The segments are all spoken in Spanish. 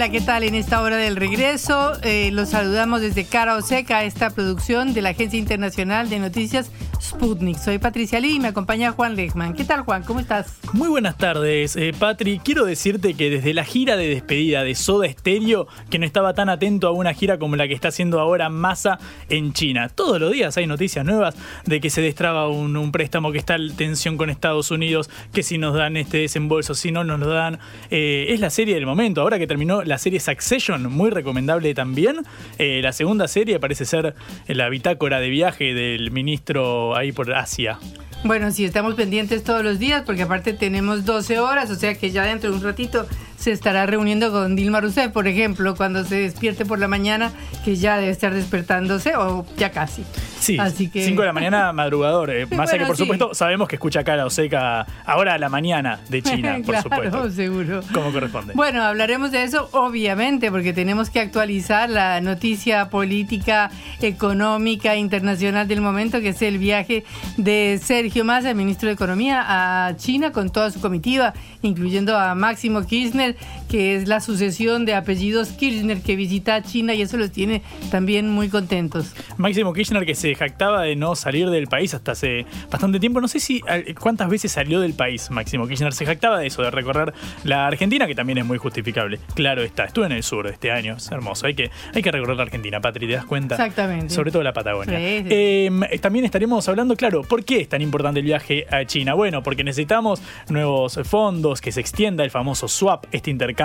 Hola, ¿qué tal? En esta hora del regreso eh, los saludamos desde Cara o Seca, esta producción de la Agencia Internacional de Noticias Sputnik. Soy Patricia Lee y me acompaña Juan Lechman. ¿Qué tal, Juan? ¿Cómo estás? Muy buenas tardes, eh, Patri. Quiero decirte que desde la gira de despedida de Soda Stereo, que no estaba tan atento a una gira como la que está haciendo ahora Massa en China. Todos los días hay noticias nuevas de que se destraba un, préstamo, que está en tensión con Estados Unidos, que si nos dan este desembolso, si no nos lo dan. Eh, es la serie del momento. Ahora que terminó la serie Succession, muy recomendable también. Eh, la segunda serie parece ser la bitácora de viaje del ministro ahí por Asia. Bueno, sí, estamos pendientes todos los días porque aparte tenemos 12 horas, o sea que ya dentro de un ratito se estará reuniendo con Dilma Rousseff, por ejemplo, cuando se despierte por la mañana, que ya debe estar despertándose o ya casi. Sí, Así que... 5 de la mañana madrugador. Eh, más allá que, por sí. supuesto, sabemos que escucha cara o seca ahora a la mañana de China, por claro, supuesto. seguro. Como corresponde. Bueno, hablaremos de eso, obviamente, porque tenemos que actualizar la noticia política, económica, internacional del momento, que es el viaje de Sergio Massa, el ministro de Economía, a China con toda su comitiva, incluyendo a Máximo Kirchner, que es la sucesión de apellidos Kirchner que visita China y eso los tiene también muy contentos. Máximo Kirchner que se jactaba de no salir del país hasta hace bastante tiempo. No sé si cuántas veces salió del país Máximo Kirchner. Se jactaba de eso, de recorrer la Argentina, que también es muy justificable. Claro está, estuve en el sur este año, es hermoso. Hay que, hay que recorrer la Argentina, Patri, ¿te das cuenta? Exactamente. Sobre todo la Patagonia. Sí, sí. Eh, también estaremos hablando, claro, ¿por qué es tan importante el viaje a China? Bueno, porque necesitamos nuevos fondos, que se extienda el famoso swap, este intercambio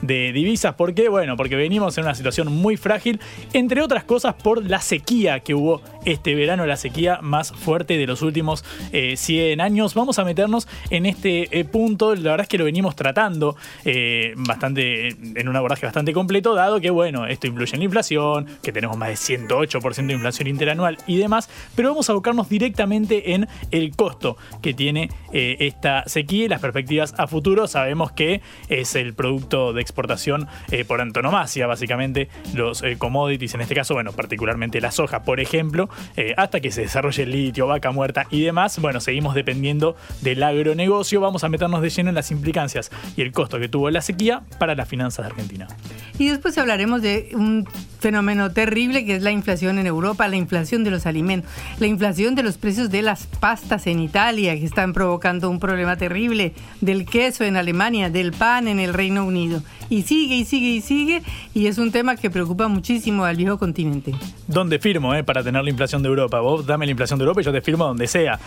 de divisas. ¿Por qué? Bueno, porque venimos en una situación muy frágil, entre otras cosas por la sequía que hubo este verano, la sequía más fuerte de los últimos eh, 100 años. Vamos a meternos en este eh, punto, la verdad es que lo venimos tratando eh, bastante, en un abordaje bastante completo, dado que, bueno, esto influye en la inflación, que tenemos más de 108% de inflación interanual y demás, pero vamos a abocarnos directamente en el costo que tiene eh, esta sequía y las perspectivas a futuro. Sabemos que es el producto de exportación eh, por antonomasia, básicamente los eh, commodities, en este caso, bueno, particularmente la soja, por ejemplo, eh, hasta que se desarrolle el litio, vaca muerta y demás, bueno, seguimos dependiendo del agronegocio. Vamos a meternos de lleno en las implicancias y el costo que tuvo la sequía para las finanzas de Argentina. Y después hablaremos de un fenómeno terrible que es la inflación en Europa, la inflación de los alimentos, la inflación de los precios de las pastas en Italia, que están provocando un problema terrible, del queso en Alemania, del pan en el Reino Unido. Y sigue y sigue y sigue, y es un tema que preocupa muchísimo al viejo continente. ¿Dónde firmo eh, para tener la inflación de Europa? Vos dame la inflación de Europa y yo te firmo donde sea.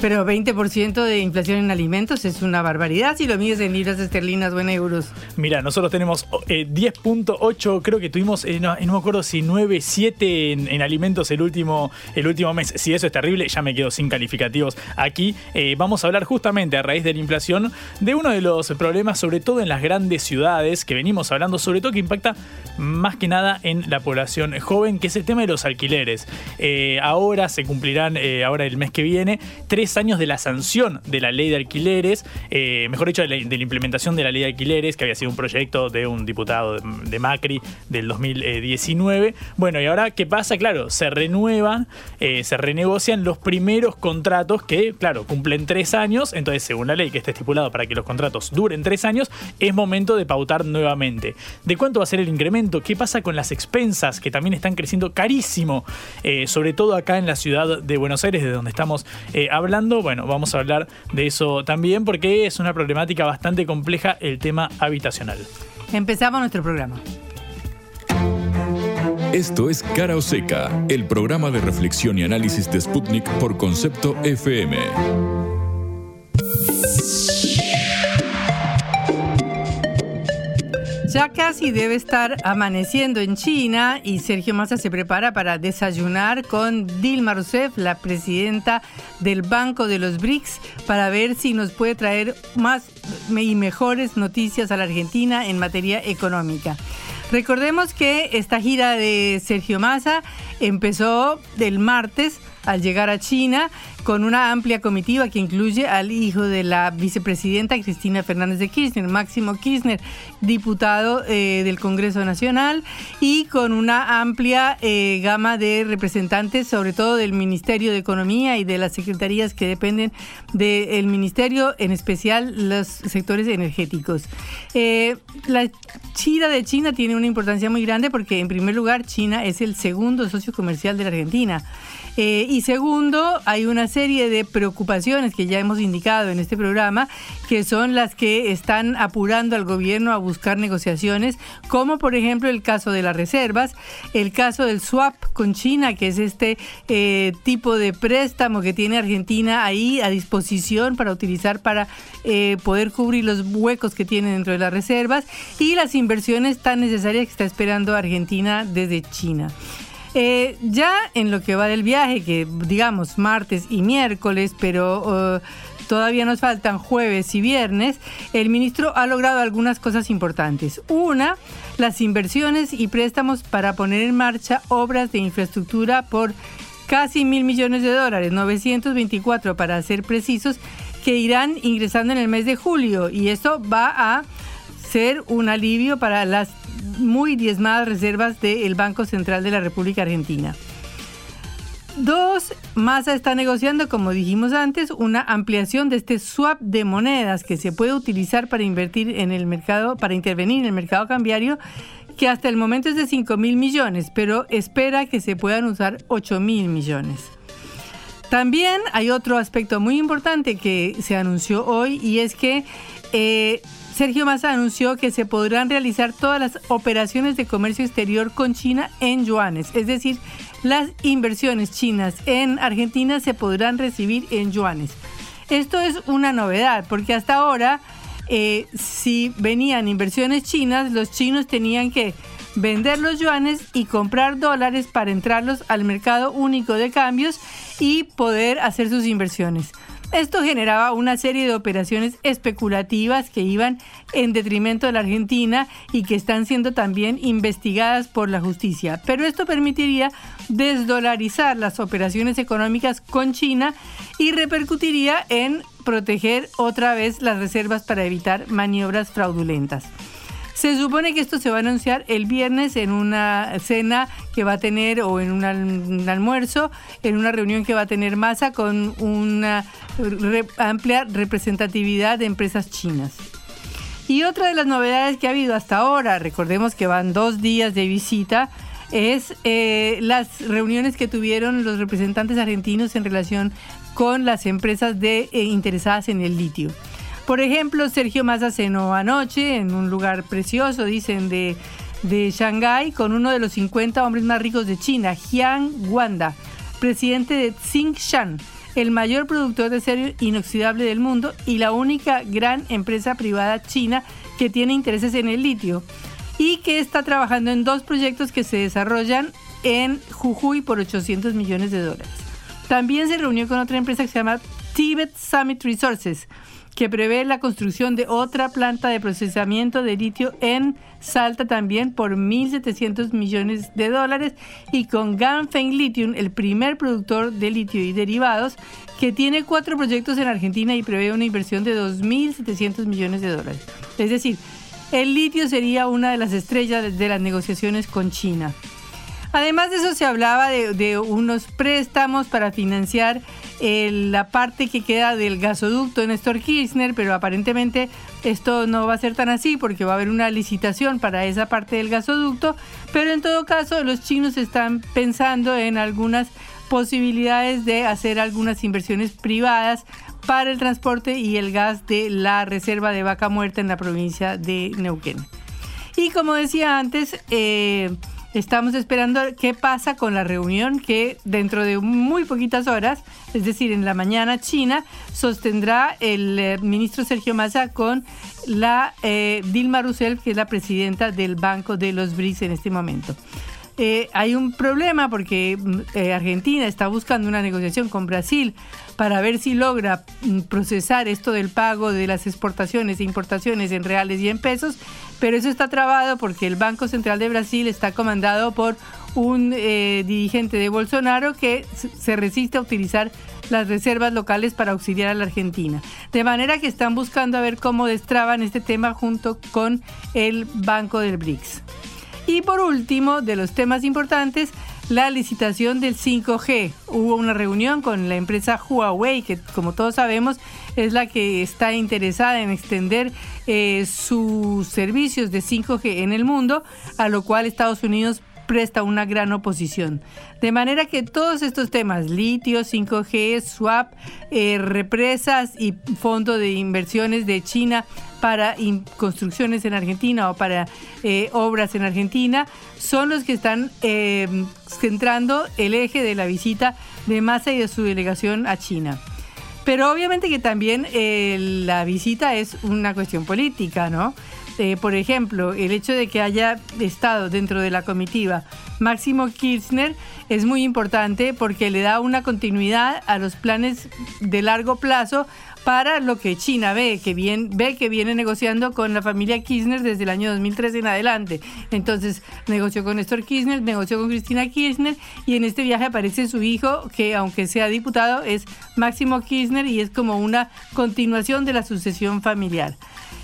Pero 20% de inflación en alimentos es una barbaridad si lo mides en libras esterlinas o en euros. Mira, nosotros tenemos eh, 10.8, creo que tuvimos, eh, no, no, me acuerdo si 9, 7 en, en, alimentos el último, el último mes. Si eso es terrible, ya me quedo sin calificativos. Aquí eh, vamos a hablar justamente a raíz de la inflación de uno de los problemas, sobre todo en las grandes ciudades, que venimos hablando, sobre todo que impacta más que nada en la población joven, que es el tema de los alquileres. Eh, ahora se cumplirán, eh, ahora el mes que viene, tres años de la sanción de la ley de alquileres, mejor dicho, de la, de la, implementación de la ley de alquileres, que había sido un proyecto de un diputado de, Macri del 2019. Bueno, y ahora, ¿qué pasa? Claro, se renuevan, eh, se renegocian los primeros contratos que, claro, cumplen tres años, entonces según la ley que está estipulado para que los contratos duren tres años, es momento de pautar nuevamente. ¿De cuánto va a ser el incremento? ¿Qué pasa con las expensas que también están creciendo carísimo? Eh, sobre todo acá en la ciudad de Buenos Aires, de donde estamos eh, hablando. Bueno, vamos a hablar de eso también porque es una problemática bastante compleja el tema habitacional. Empezamos nuestro programa. Esto es Cara o Seca, el programa de reflexión y análisis de Sputnik por concepto FM. Ya casi debe estar amaneciendo en China y Sergio Massa se prepara para desayunar con Dilma Rousseff, la presidenta del Banco de los BRICS, para ver si nos puede traer más y mejores noticias a la Argentina en materia económica. Recordemos que esta gira de Sergio Massa empezó del martes al llegar a China con una amplia comitiva que incluye al hijo de la vicepresidenta Cristina Fernández de Kirchner, Máximo Kirchner, diputado eh, del Congreso Nacional, y con una amplia eh, gama de representantes, sobre todo del Ministerio de Economía y de las secretarías que dependen del Ministerio, en especial los sectores energéticos. Eh, la de China tiene una importancia muy grande porque, en primer lugar, China es el segundo socio comercial de la Argentina. Eh, y segundo, hay una serie de preocupaciones que ya hemos indicado en este programa, que son las que están apurando al gobierno a buscar negociaciones, como por ejemplo el caso de las reservas, el caso del swap con China, que es este eh, tipo de préstamo que tiene Argentina ahí a disposición para utilizar para eh, poder cubrir los huecos que tiene dentro de las reservas y las inversiones tan necesarias que está esperando Argentina desde China. Eh, ya en lo que va del viaje, que digamos martes y miércoles, pero uh, todavía nos faltan jueves y viernes, el ministro ha logrado algunas cosas importantes. Una, las inversiones y préstamos para poner en marcha obras de infraestructura por casi mil millones de dólares, 924 para ser precisos, que irán ingresando en el mes de julio y esto va a ser un alivio para las muy diezmadas reservas del Banco Central de la República Argentina. Dos, Massa está negociando, como dijimos antes, una ampliación de este swap de monedas que se puede utilizar para invertir en el mercado, para intervenir en el mercado cambiario, que hasta el momento es de 5 mil millones, pero espera que se puedan usar 8 mil millones. También hay otro aspecto muy importante que se anunció hoy y es que eh, Sergio Massa anunció que se podrán realizar todas las operaciones de comercio exterior con China en yuanes, es decir, las inversiones chinas en Argentina se podrán recibir en yuanes. Esto es una novedad porque hasta ahora eh, si venían inversiones chinas, los chinos tenían que vender los yuanes y comprar dólares para entrarlos al mercado único de cambios y poder hacer sus inversiones. Esto generaba una serie de operaciones especulativas que iban en detrimento de la Argentina y que están siendo también investigadas por la justicia. Pero esto permitiría desdolarizar las operaciones económicas con China y repercutiría en proteger otra vez las reservas para evitar maniobras fraudulentas. Se supone que esto se va a anunciar el viernes en una cena que va a tener o en un, almuerzo, en una reunión que va a tener masa con una amplia representatividad de empresas chinas. Y otra de las novedades que ha habido hasta ahora, recordemos que van dos días de visita, es eh, las reuniones que tuvieron los representantes argentinos en relación con las empresas eh, interesadas en el litio. Por ejemplo, Sergio Massa cenó anoche en un lugar precioso, dicen, de, de Shanghái, con uno de los 50 hombres más ricos de China, Jiang Wanda, presidente de Tsingshan, el mayor productor de acero inoxidable del mundo y la única gran empresa privada china que tiene intereses en el litio y que está trabajando en dos proyectos que se desarrollan en Jujuy por 800 millones de dólares. También se reunió con otra empresa que se llama Tibet Summit Resources, que prevé la construcción de otra planta de procesamiento de litio en Salta también por 1.700 millones de dólares y con Ganfeng Lithium, el primer productor de litio y derivados, que tiene cuatro proyectos en Argentina y prevé una inversión de 2.700 millones de dólares. Es decir, el litio sería una de las estrellas de las negociaciones con China. Además de eso se hablaba de, unos préstamos para financiar la parte que queda del gasoducto de Néstor Kirchner, pero aparentemente esto no va a ser tan así porque va a haber una licitación para esa parte del gasoducto, pero en todo caso los chinos están pensando en algunas posibilidades de hacer algunas inversiones privadas para el transporte y el gas de la reserva de vaca muerta en la provincia de Neuquén. Y como decía antes, eh, estamos esperando qué pasa con la reunión que dentro de muy poquitas horas, es decir, en la mañana China, sostendrá el eh, ministro Sergio Massa con la eh, Dilma Rousseff, que es la presidenta del Banco de los BRICS en este momento. Eh, hay un problema porque mm, Argentina está buscando una negociación con Brasil para ver si logra mm, procesar esto del pago de las exportaciones e importaciones en reales y en pesos, pero eso está trabado porque el Banco Central de Brasil está comandado por un eh, dirigente de Bolsonaro que se resiste a utilizar las reservas locales para auxiliar a la Argentina. De manera que están buscando a ver cómo destraban este tema junto con el Banco del BRICS. Y por último, de los temas importantes, la licitación del 5G. Hubo una reunión con la empresa Huawei, que como todos sabemos es la que está interesada en extender eh, sus servicios de 5G en el mundo, a lo cual Estados Unidos presta una gran oposición. De manera que todos estos temas, litio, 5G, swap, eh, represas y fondo de inversiones de China para construcciones en Argentina o para eh, obras en Argentina, son los que están eh, centrando el eje de la visita de Massa y de su delegación a China. Pero obviamente que también la visita es una cuestión política, ¿no? Eh, por ejemplo, el hecho de que haya estado dentro de la comitiva Máximo Kirchner es muy importante porque le da una continuidad a los planes de largo plazo para lo que China ve, que ve que viene negociando con la familia Kirchner desde el año 2003 en adelante. Entonces, negoció con Néstor Kirchner, negoció con Cristina Kirchner y en este viaje aparece su hijo, que aunque sea diputado, es Máximo Kirchner y es como una continuación de la sucesión familiar.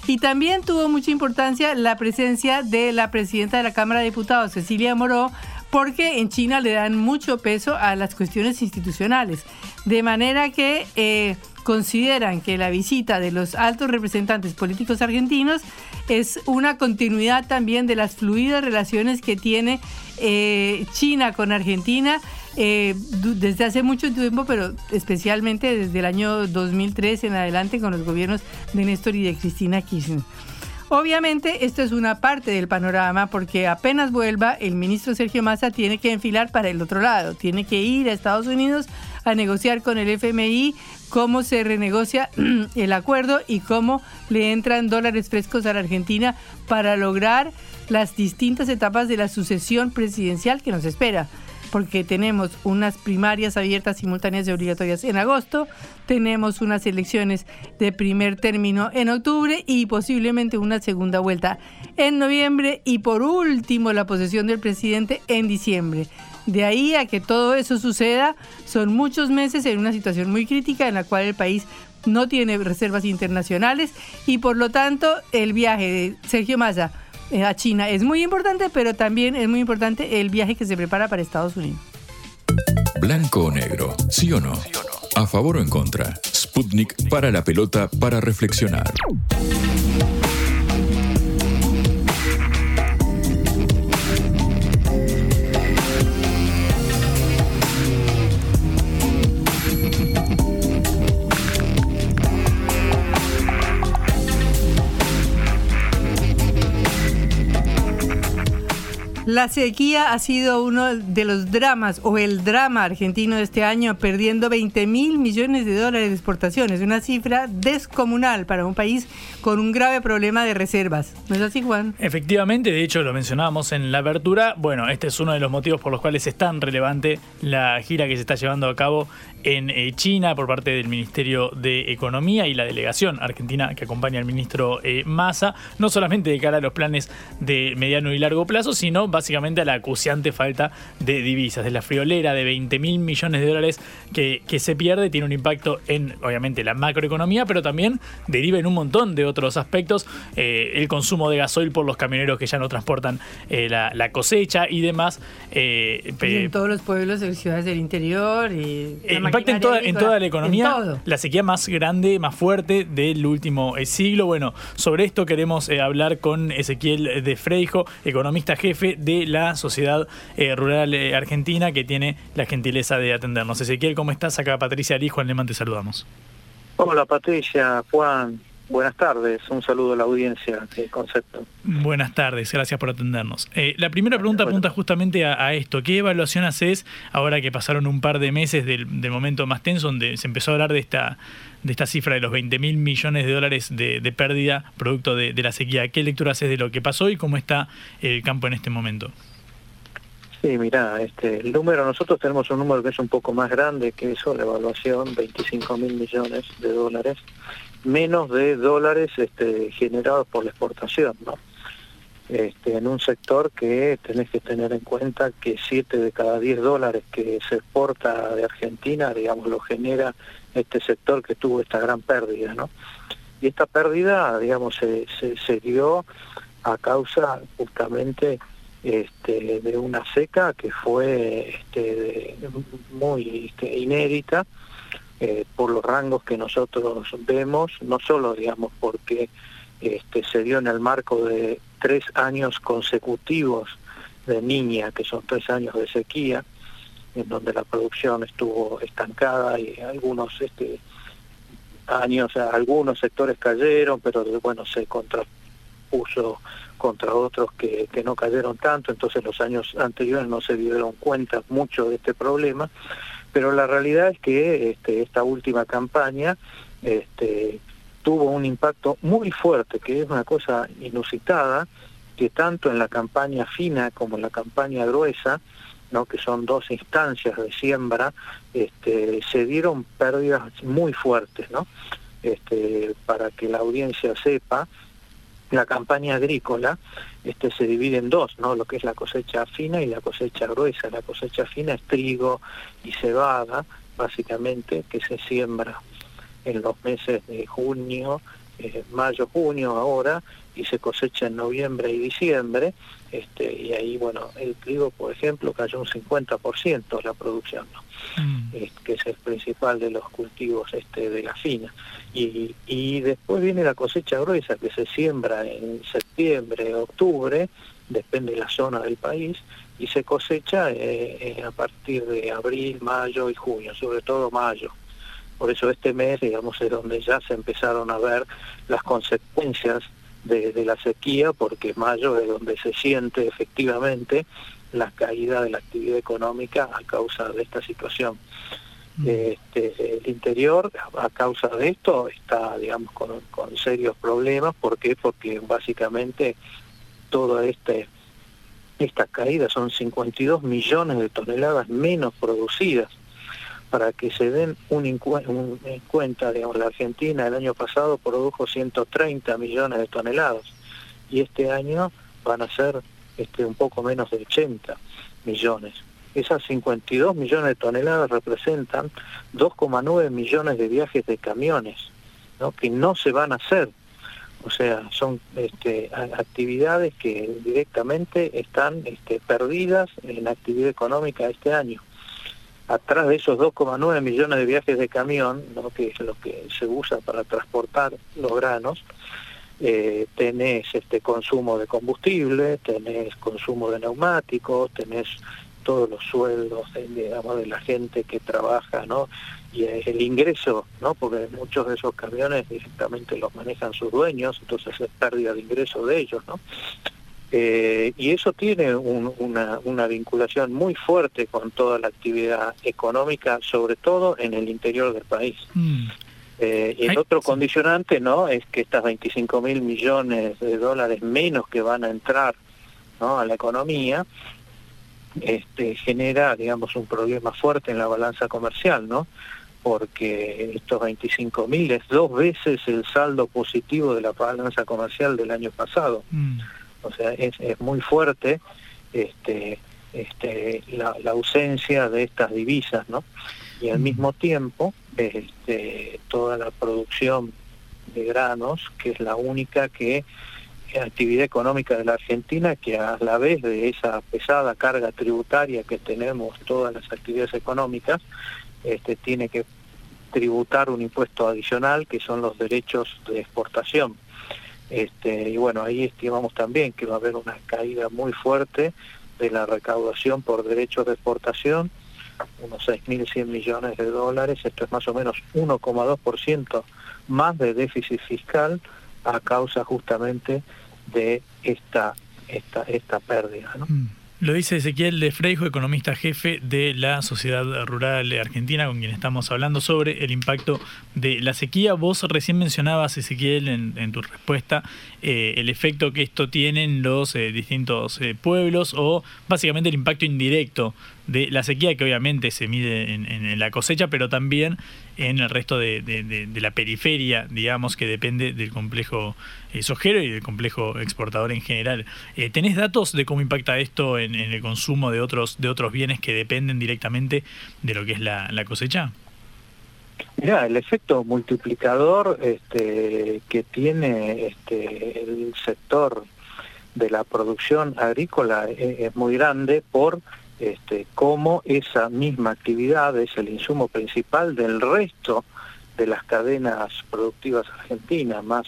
Y también tuvo mucha importancia la presencia de la presidenta de la Cámara de Diputados, Cecilia Moró, porque en China le dan mucho peso a las cuestiones institucionales. De manera que eh, consideran que la visita de los altos representantes políticos argentinos es una continuidad también de las fluidas relaciones que tiene eh, China con Argentina eh, desde hace mucho tiempo, pero especialmente desde el año 2003 en adelante con los gobiernos de Néstor y de Cristina Kirchner. Obviamente esto es una parte del panorama porque apenas vuelva el ministro Sergio Massa tiene que enfilar para el otro lado, tiene que ir a Estados Unidos a negociar con el FMI cómo se renegocia el acuerdo y cómo le entran dólares frescos a la Argentina para lograr las distintas etapas de la sucesión presidencial que nos espera porque tenemos unas primarias abiertas, simultáneas y obligatorias en agosto, tenemos unas elecciones de primer término en octubre y posiblemente una segunda vuelta en noviembre y por último la posesión del presidente en diciembre. De ahí a que todo eso suceda, son muchos meses en una situación muy crítica en la cual el país no tiene reservas internacionales y por lo tanto el viaje de Sergio Massa a China es muy importante, pero también es muy importante el viaje que se prepara para Estados Unidos. Blanco o negro, ¿sí o no? ¿A favor o en contra? Sputnik para la pelota para reflexionar. La sequía ha sido uno de los dramas o el drama argentino de este año, perdiendo 20 mil millones de dólares de exportaciones, una cifra descomunal para un país con un grave problema de reservas. ¿No es así, Juan? Efectivamente, de hecho lo mencionábamos en la apertura. Bueno, este es uno de los motivos por los cuales es tan relevante la gira que se está llevando a cabo en eh, China por parte del Ministerio de Economía y la delegación argentina que acompaña al ministro eh, Massa, no solamente de cara a los planes de mediano y largo plazo, sino básicamente a la acuciante falta de divisas, de la friolera de 20 mil millones de dólares que, que se pierde, tiene un impacto en, obviamente, la macroeconomía, pero también deriva en un montón de otros aspectos, eh, el consumo de gasoil por los camioneros que ya no transportan la, cosecha y demás. en todos los pueblos y ciudades del interior y impacta en toda, en toda la economía. La sequía más grande, más fuerte del último eh, siglo. Bueno, sobre esto queremos eh, hablar con Ezequiel de Freijo, economista jefe de la Sociedad eh, Rural Argentina, que tiene la gentileza de atendernos. Ezequiel, ¿cómo estás? Acá Patricia Alijo, Juan Leman, te saludamos. Hola Patricia, Juan, Buenas tardes, un saludo a la audiencia de Concepto. Buenas tardes, gracias por atendernos. Eh, la primera pregunta apunta justamente a, esto. ¿Qué evaluación haces ahora que pasaron un par de meses del, momento más tenso donde se empezó a hablar de esta, de esta cifra de los 20 mil millones de dólares de, pérdida producto de, la sequía? ¿Qué lectura haces de lo que pasó y cómo está el campo en este momento? Sí, mira, este, el número, nosotros tenemos un número que es un poco más grande que eso, la evaluación, 25 mil millones de dólares menos de dólares este, generados por la exportación, ¿no? Este, en un sector que tenés que tener en cuenta que 7 de cada 10 dólares que se exporta de Argentina, digamos, lo genera este sector que tuvo esta gran pérdida, ¿no? Y esta pérdida, digamos, se, se, dio a causa justamente este, de una seca que fue este, muy este, inédita, eh, por los rangos que nosotros vemos, no solo, digamos, porque se dio en el marco de tres años consecutivos de niña, que son tres años de sequía, en donde la producción estuvo estancada y algunos este, años, algunos sectores cayeron, pero bueno, se contrapuso contra otros que, que no cayeron tanto, entonces los años anteriores no se dieron cuenta mucho de este problema. Pero la realidad es que este, esta última campaña este, tuvo un impacto muy fuerte, que es una cosa inusitada, que tanto en la campaña fina como en la campaña gruesa, que son dos instancias de siembra, este, se dieron pérdidas muy fuertes. Este, para que la audiencia sepa, la campaña agrícola este, se divide en dos. Lo que es la cosecha fina y la cosecha gruesa. La cosecha fina es trigo y cebada, básicamente, que se siembra en los meses de junio, eh, mayo, junio ahora, y se cosecha en noviembre y diciembre, este, y ahí, bueno, el trigo, por ejemplo, cayó un 50% la producción, mm. que es el principal de los cultivos este, de la fina. Y, y después viene la cosecha gruesa, que se siembra en septiembre, octubre, depende de la zona del país, y se cosecha eh, eh, a partir de abril, mayo y junio, sobre todo mayo. Por eso este mes, digamos, es donde ya se empezaron a ver las consecuencias de, la sequía, porque mayo es donde se siente efectivamente la caída de la actividad económica a causa de esta situación. Mm. Este, el interior, a causa de esto, está, digamos, con, serios problemas. ¿Por qué? Porque básicamente toda este, esta caída son 52 millones de toneladas menos producidas para que se den un, en cuenta, digamos, la Argentina el año pasado produjo 130 millones de toneladas y este año van a ser este, un poco menos de 80 millones. Esas 52 millones de toneladas representan 2,9 millones de viajes de camiones, ¿no? que no se van a hacer. O sea, son este, actividades que directamente están este, perdidas en actividad económica este año atrás de esos 2,9 millones de viajes de camión, ¿no? que es lo que se usa para transportar los granos, eh, tenés este consumo de combustible, tenés consumo de neumáticos, tenés todos los sueldos de, de la gente que trabaja, ¿no? Y el ingreso, ¿no? Porque muchos de esos camiones directamente los manejan sus dueños, entonces es pérdida de ingreso de ellos, ¿no? Eh, y eso tiene una, vinculación muy fuerte con toda la actividad económica, sobre todo en el interior del país. Mm. Eh, y el otro condicionante no es que estas 25 mil millones de dólares menos que van a entrar ¿no? a la economía este, genera, digamos, un problema fuerte en la balanza comercial, ¿no? porque estos 25 mil es dos veces el saldo positivo de la balanza comercial del año pasado. Mm o sea, es, muy fuerte este, este, la, ausencia de estas divisas, ¿no? Y al mismo tiempo, este, toda la producción de granos, que es la única que actividad económica de la Argentina que a la vez de esa pesada carga tributaria que tenemos todas las actividades económicas, este, tiene que tributar un impuesto adicional que son los derechos de exportación. Este, y bueno, ahí estimamos también que va a haber una caída muy fuerte de la recaudación por derechos de exportación, unos 6.100 millones de dólares, esto es más o menos 1,2% más de déficit fiscal a causa justamente de esta, esta, esta pérdida. Mm. Lo dice Ezequiel de Freijo, economista jefe de la Sociedad Rural Argentina, con quien estamos hablando sobre el impacto de la sequía. Vos recién mencionabas, Ezequiel, en, tu respuesta, eh, el efecto que esto tiene en los eh, distintos eh, pueblos o básicamente el impacto indirecto de la sequía que obviamente se mide en, la cosecha, pero también en el resto de, la periferia, digamos, que depende del complejo eh, sojero y del complejo exportador en general. Eh, ¿Tenés datos de cómo impacta esto en, el consumo de otros, de otros bienes que dependen directamente de lo que es la, cosecha? Mira, el efecto multiplicador este, que tiene este, el sector de la producción agrícola es, es muy grande por este, cómo esa misma actividad es el insumo principal del resto de las cadenas productivas argentinas, más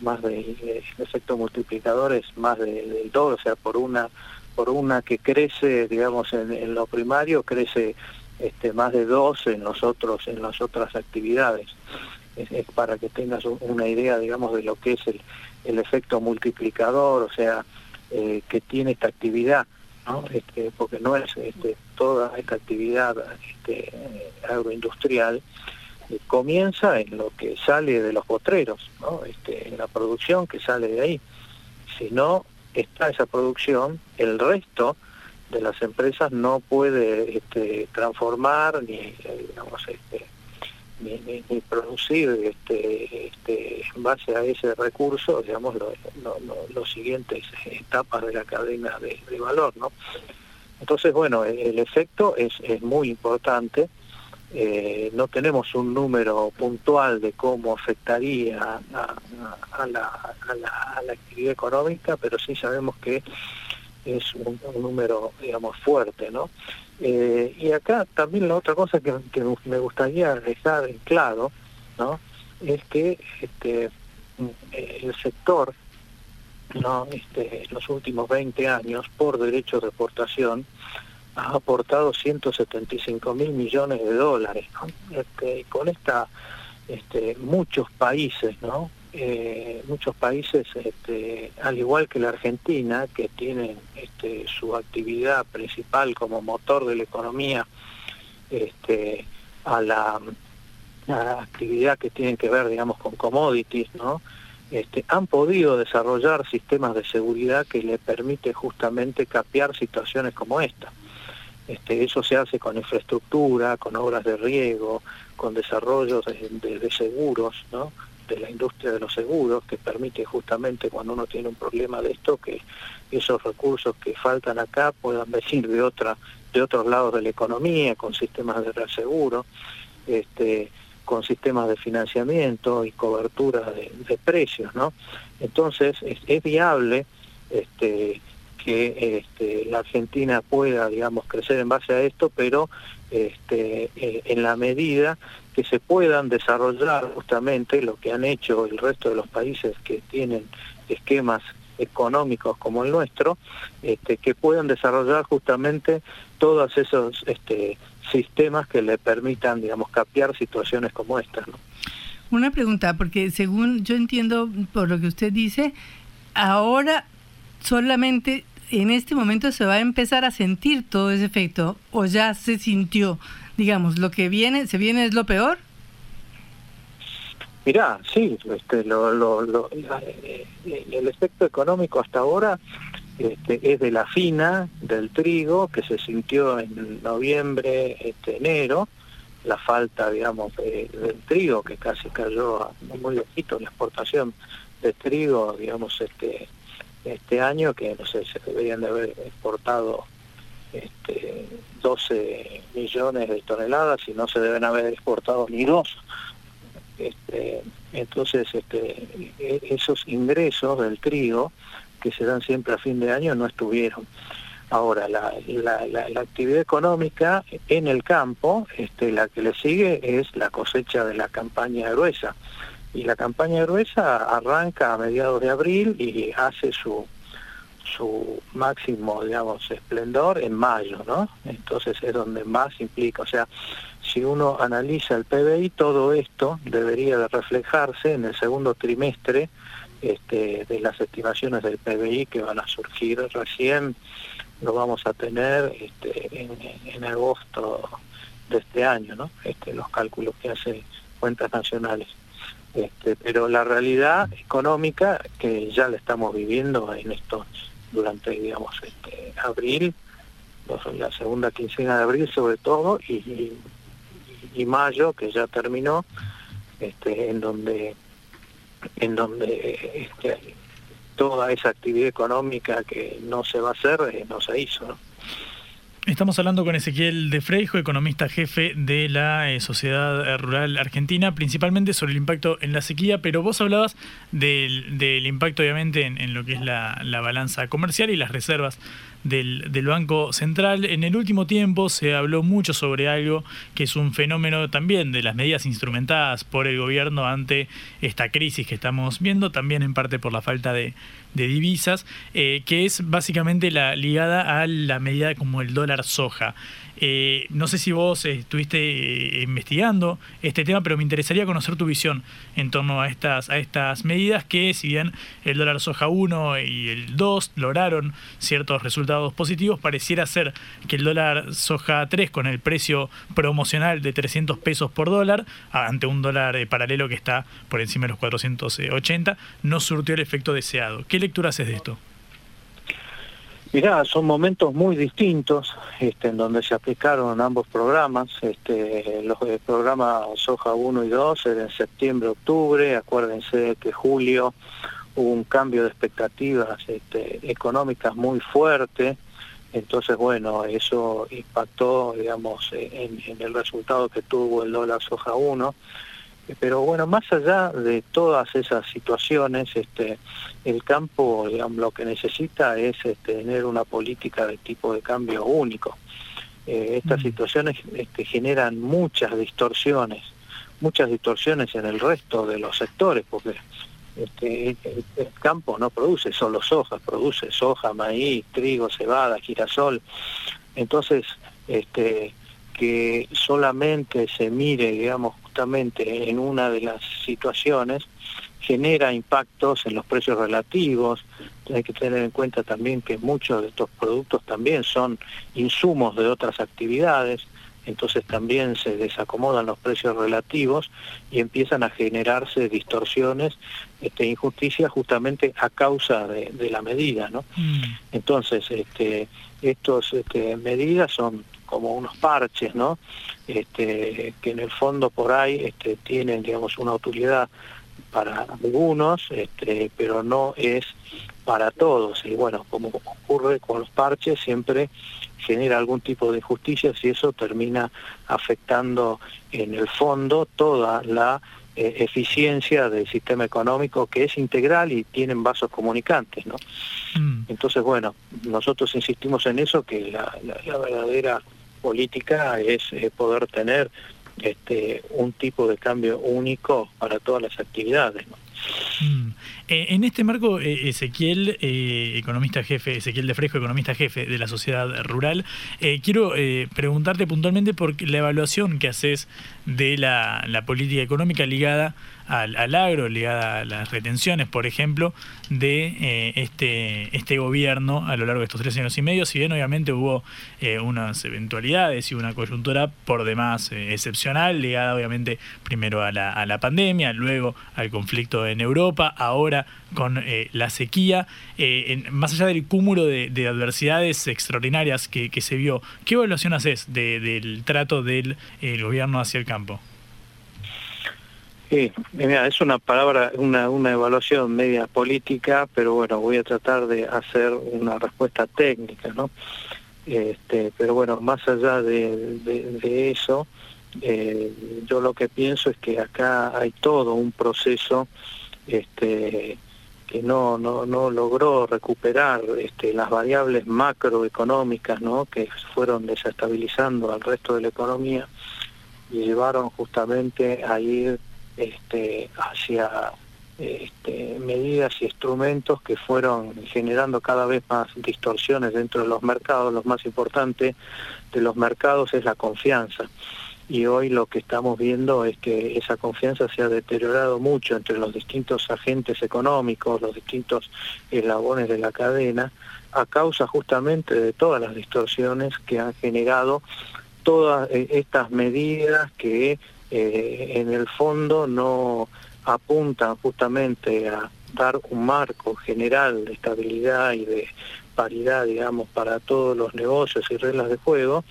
más de, eh, efecto multiplicador es más del todo, o sea, por una por una que crece, digamos, en, lo primario, crece este, más de dos en los otros, en las otras actividades. Es, para que tengas una idea, digamos, de lo que es el, el efecto multiplicador, o sea, eh, que tiene esta actividad. Este, porque no es este, toda esta actividad este, agroindustrial eh, comienza en lo que sale de los potreros, en la producción que sale de ahí. Si no está esa producción, el resto de las empresas no puede transformar ni, eh, digamos, este, ni, producir este, este, en base a ese recurso, digamos, los siguientes etapas de la cadena de, valor, ¿no? Entonces, bueno, el, efecto es, es, muy importante. Eh, no tenemos un número puntual de cómo afectaría a, a, la, a, la, actividad económica, pero sí sabemos que es un, un número, digamos, fuerte, ¿no? Eh, y acá también la otra cosa que, me gustaría dejar en claro, ¿no? Es que este, eh, el sector, ¿no? Este, en los últimos 20 años, por derechos de exportación, ha aportado 175 mil millones de dólares, Este, y con esta, este, muchos países, ¿no? Eh, muchos países, este, al igual que la Argentina, que tienen este, su actividad principal como motor de la economía, este, a, la, actividad que tienen que ver, digamos, con commodities, ¿no? Este, han podido desarrollar sistemas de seguridad que le permite justamente capear situaciones como esta. Este, eso se hace con infraestructura, con obras de riego, con desarrollos de, de seguros, ¿no? De la industria de los seguros, que permite justamente cuando uno tiene un problema de esto, que esos recursos que faltan acá puedan venir de otra de otros lados de la economía, con sistemas de reaseguro, este, con sistemas de financiamiento y cobertura de, precios, ¿no? Entonces es, viable este, que este, la Argentina pueda, digamos, crecer en base a esto, pero este, eh, en la medida que se puedan desarrollar justamente lo que han hecho el resto de los países que tienen esquemas económicos como el nuestro, este, que puedan desarrollar justamente todos esos este, sistemas que le permitan, digamos, capear situaciones como esta. Una pregunta, porque según yo entiendo por lo que usted dice, ahora solamente en este momento se va a empezar a sentir todo ese efecto o ya se sintió digamos, lo que viene, se viene es lo peor. Mirá, sí, este, lo, eh, el efecto económico hasta ahora este, es de la fina, del trigo, que se sintió en noviembre, este, enero, la falta, digamos, del trigo, que casi cayó muy bajito la exportación de trigo, digamos, este, este año, que no sé, se deberían de haber exportado este, 12 millones de toneladas y no se deben haber exportado ni dos. Este, entonces, este, e, esos ingresos del trigo que se dan siempre a fin de año no estuvieron. Ahora, la, actividad económica en el campo, este, la que le sigue es la cosecha de la campaña gruesa. Y la campaña gruesa arranca a mediados de abril y hace su, su máximo, digamos, esplendor en mayo, ¿no? Entonces es donde más implica, o sea, si uno analiza el PBI, todo esto debería de reflejarse en el segundo trimestre este, de las estimaciones del PBI que van a surgir recién, lo vamos a tener este, en, agosto de este año, ¿no? Este, los cálculos que hace cuentas nacionales. Este, pero la realidad económica que ya la estamos viviendo en estos durante digamos este, abril la segunda quincena de abril sobre todo y, mayo que ya terminó este, en donde en donde toda esa actividad económica que no se va a hacer eh, no se hizo. Estamos hablando con Ezequiel de Freijo, economista jefe de la eh, Sociedad Rural Argentina, principalmente sobre el impacto en la sequía, pero vos hablabas del, impacto obviamente en, lo que es la, balanza comercial y las reservas del, Banco Central. En el último tiempo se habló mucho sobre algo que es un fenómeno también de las medidas instrumentadas por el gobierno ante esta crisis que estamos viendo, también en parte por la falta de, divisas, eh, que es básicamente la ligada a la medida como el dólar soja. Eh, no sé si vos estuviste eh, investigando este tema, pero me interesaría conocer tu visión en torno a estas, a estas medidas que, si bien el dólar soja 1 y el 2 lograron ciertos resultados positivos, pareciera ser que el dólar soja 3 con el precio promocional de 300 pesos por dólar, ante un dólar eh, paralelo que está por encima de los 480, no surtió el efecto deseado. ¿Qué lectura haces de esto? Mirá, son momentos muy distintos este, en donde se aplicaron ambos programas. Este, los eh, programas Soja 1 y 2 en septiembre, octubre. Acuérdense que julio hubo un cambio de expectativas este, económicas muy fuerte. Entonces, bueno, eso impactó, digamos, en, en el resultado que tuvo el dólar Soja 1 pero bueno, más allá de todas esas situaciones, este, el campo, digamos, lo que necesita es este, tener una política de tipo de cambio único. Eh, estas mm. situaciones este, generan muchas distorsiones, muchas distorsiones en el resto de los sectores, porque este, el, campo no produce solo soja, produce soja, maíz, trigo, cebada, girasol. Entonces, este, que solamente se mire, digamos, justamente en una de las situaciones, genera impactos en los precios relativos. Hay que tener en cuenta también que muchos de estos productos también son insumos de otras actividades, entonces también se desacomodan los precios relativos y empiezan a generarse distorsiones, este, injusticias justamente a causa de, la medida. ¿no? Mm. Entonces, este, estas este, medidas son como unos parches, ¿no? Este, que en el fondo por ahí este, tienen, digamos, una utilidad para algunos, este, pero no es para todos. Y bueno, como ocurre con los parches, siempre genera algún tipo de injusticia y eso termina afectando en el fondo toda la eh, eficiencia del sistema económico que es integral y tienen vasos comunicantes, ¿no? Mm. Entonces, bueno, nosotros insistimos en eso, que la verdadera política es eh, poder tener este, un tipo de cambio único para todas las actividades. Mm. Eh, en este marco, eh, Ezequiel, economista jefe, Ezequiel de Fresco, economista jefe de la sociedad rural, quiero preguntarte puntualmente por la evaluación que haces de la, la política económica ligada al, agro, ligada a las retenciones, por ejemplo, de eh, este, este gobierno a lo largo de estos tres años y medio, si bien obviamente hubo eh, unas eventualidades y una coyuntura por demás eh, excepcional, ligada obviamente primero a la, a la pandemia, luego al conflicto en Europa, ahora con la sequía, más allá del cúmulo de, adversidades extraordinarias que, se vio, ¿qué evaluación haces del trato del gobierno hacia el campo? Sí, mira, es una palabra, una, una evaluación media política, pero bueno, voy a tratar de hacer una respuesta técnica, ¿no? Este, pero bueno, más allá de, de, eso, eh, yo lo que pienso es que acá hay todo un proceso este, que no, no, no logró recuperar este, las variables macroeconómicas ¿no? que fueron desestabilizando al resto de la economía y llevaron justamente a ir este, hacia este, medidas y instrumentos que fueron generando cada vez más distorsiones dentro de los mercados. Lo más importante de los mercados es la confianza. Y hoy lo que estamos viendo es que esa confianza se ha deteriorado mucho entre los distintos agentes económicos, los distintos eslabones de la cadena, a causa justamente de todas las distorsiones que han generado todas eh, estas medidas que eh, en el fondo no apuntan justamente a dar un marco general de estabilidad y de paridad, digamos, para todos los negocios y reglas de juego,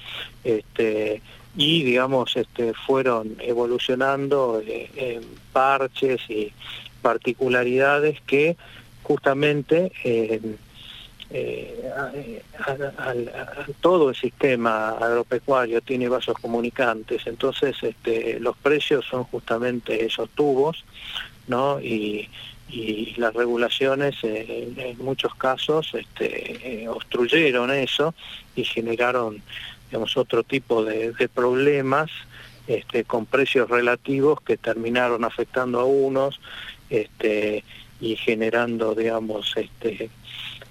este, y digamos, este, fueron evolucionando eh, en parches y particularidades que justamente eh, todo el sistema agropecuario tiene vasos comunicantes, entonces este, los precios son justamente esos tubos, ¿no? Y, las regulaciones eh, en muchos casos este, eh, obstruyeron eso y generaron digamos, otro tipo de, problemas este, con precios relativos que terminaron afectando a unos y generando, digamos,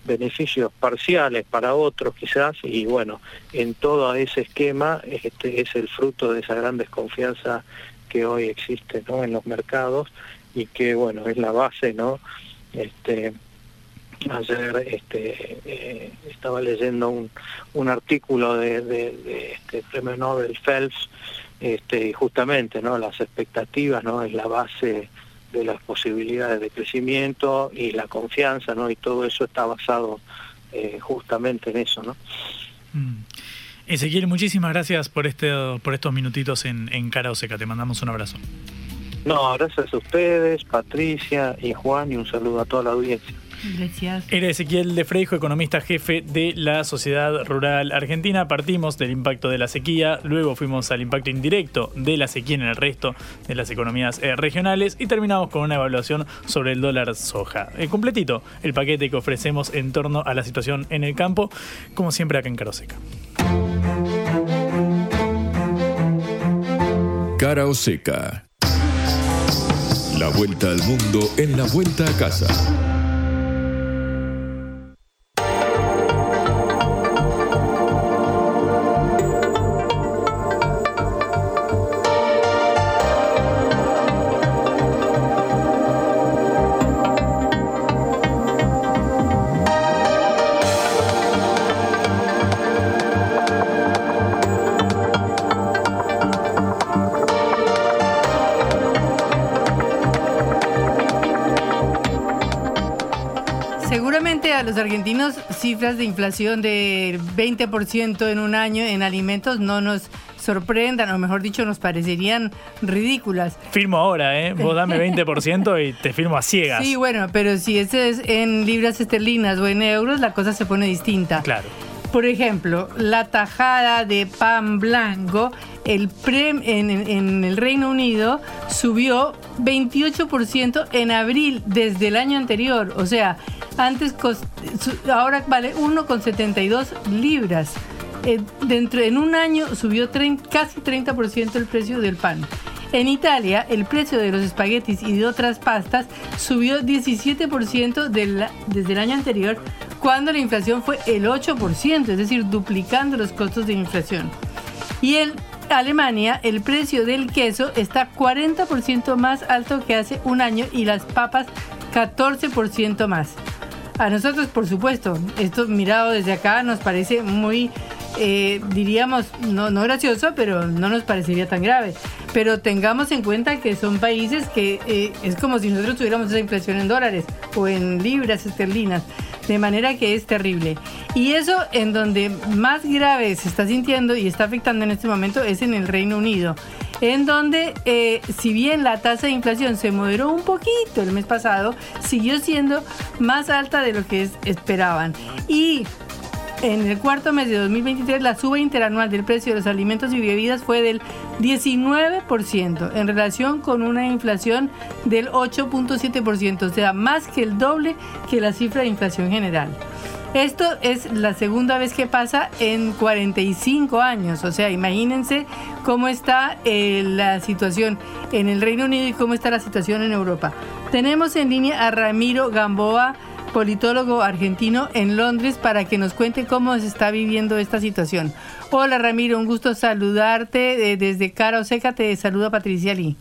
beneficios parciales para otros quizás y bueno, en todo ese esquema este es el fruto de esa gran desconfianza que hoy existe ¿no? en los mercados y que bueno, es la base, ¿no? Este, ayer este, eh, estaba leyendo un, un artículo de, de, este premio Nobel Phelps este, justamente no las expectativas no es la base de las posibilidades de crecimiento y la confianza, ¿no? Y todo eso está basado eh, justamente en eso, ¿no? Mm. Ezequiel, muchísimas gracias por este por estos minutitos en, en Cara Oseca. Te mandamos un abrazo. No, gracias a ustedes, Patricia y Juan, y un saludo a toda la audiencia. Gracias. Era Ezequiel de Freijo, economista jefe de la Sociedad Rural Argentina. Partimos del impacto de la sequía, luego fuimos al impacto indirecto de la sequía en el resto de las economías eh, regionales y terminamos con una evaluación sobre el dólar soja. El completito, el paquete que ofrecemos en torno a la situación en el campo, como siempre acá en Caroseca. Cara Seca. La vuelta al mundo en la vuelta a casa. Argentinos cifras de inflación del 20% en un año en alimentos no nos sorprendan, o mejor dicho, nos parecerían ridículas. Firmo ahora, ¿eh? Vos dame 20% y te firmo a ciegas. Sí, bueno, pero si ese es en libras esterlinas o en euros, la cosa se pone distinta. Claro. Por ejemplo, la tajada de pan blanco el prem en, el Reino Unido subió 28% en abril desde el año anterior. O sea, antes ahora vale 1,72 libras. Eh, dentro, en un año subió casi 30% el precio del pan. En Italia, el precio de los espaguetis y de otras pastas subió 17% desde el año anterior, cuando la inflación fue el 8%, es decir, duplicando los costos de inflación. Y en Alemania, el precio del queso está 40% más alto que hace un año y las papas 14% más. A nosotros, por supuesto, esto mirado desde acá nos parece muy, eh, diríamos, no, no gracioso, pero no nos parecería tan grave. Pero tengamos en cuenta que son países que eh, es como si nosotros tuviéramos esa inflación en dólares o en libras esterlinas. De manera que es terrible. Y eso en donde más grave se está sintiendo y está afectando en este momento es en el Reino Unido en donde eh, si bien la tasa de inflación se moderó un poquito el mes pasado, siguió siendo más alta de lo que esperaban. Y en el cuarto mes de 2023 la suba interanual del precio de los alimentos y bebidas fue del 19% en relación con una inflación del 8.7%, o sea, más que el doble que la cifra de inflación general. Esto es la segunda vez que pasa en 45 años, o sea, imagínense cómo está eh, la situación en el Reino Unido y cómo está la situación en Europa. Tenemos en línea a Ramiro Gamboa, politólogo argentino en Londres, para que nos cuente cómo se está viviendo esta situación. Hola Ramiro, un gusto saludarte eh, desde Cara Oseca, te saluda Patricia Lee.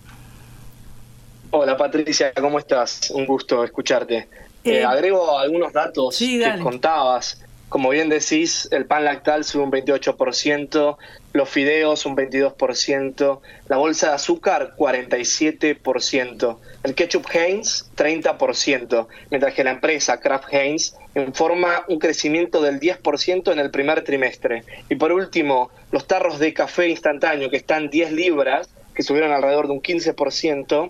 Hola Patricia, ¿cómo estás? Un gusto escucharte. Eh, agrego algunos datos que contabas. Como bien decís, el pan lactal sube un 28%, los fideos un 22%, la bolsa de azúcar 47%, el ketchup Heinz 30%, mientras que la empresa Kraft Heinz informa un crecimiento del 10% en el primer trimestre. Y por último, los tarros de café instantáneo que están 10 libras, que subieron alrededor de un 15%,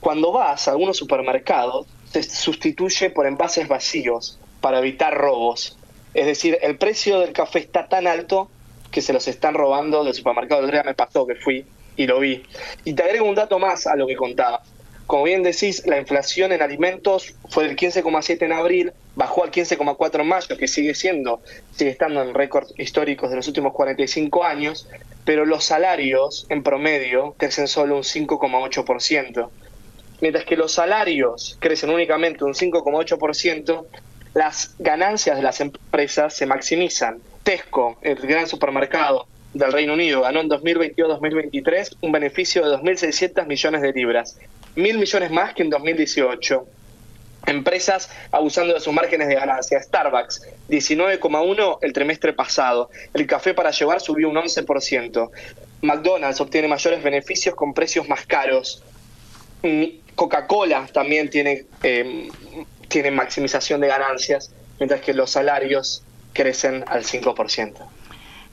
cuando vas a algunos supermercados, se sustituye por envases vacíos para evitar robos. Es decir, el precio del café está tan alto que se los están robando del supermercado. El día me pasó que fui y lo vi. Y te agrego un dato más a lo que contaba. Como bien decís, la inflación en alimentos fue del 15,7 en abril, bajó al 15,4 en mayo, que sigue siendo, sigue estando en récords históricos de los últimos 45 años, pero los salarios en promedio crecen solo un 5,8%. Mientras que los salarios crecen únicamente un 5,8%, las ganancias de las empresas se maximizan. Tesco, el gran supermercado del Reino Unido, ganó en 2022-2023 un beneficio de 2.600 millones de libras, mil millones más que en 2018. Empresas abusando de sus márgenes de ganancia. Starbucks, 19,1 el trimestre pasado. El café para llevar subió un 11%. McDonald's obtiene mayores beneficios con precios más caros. Coca-Cola también tiene eh, tienen maximización de ganancias, mientras que los salarios crecen al 5%.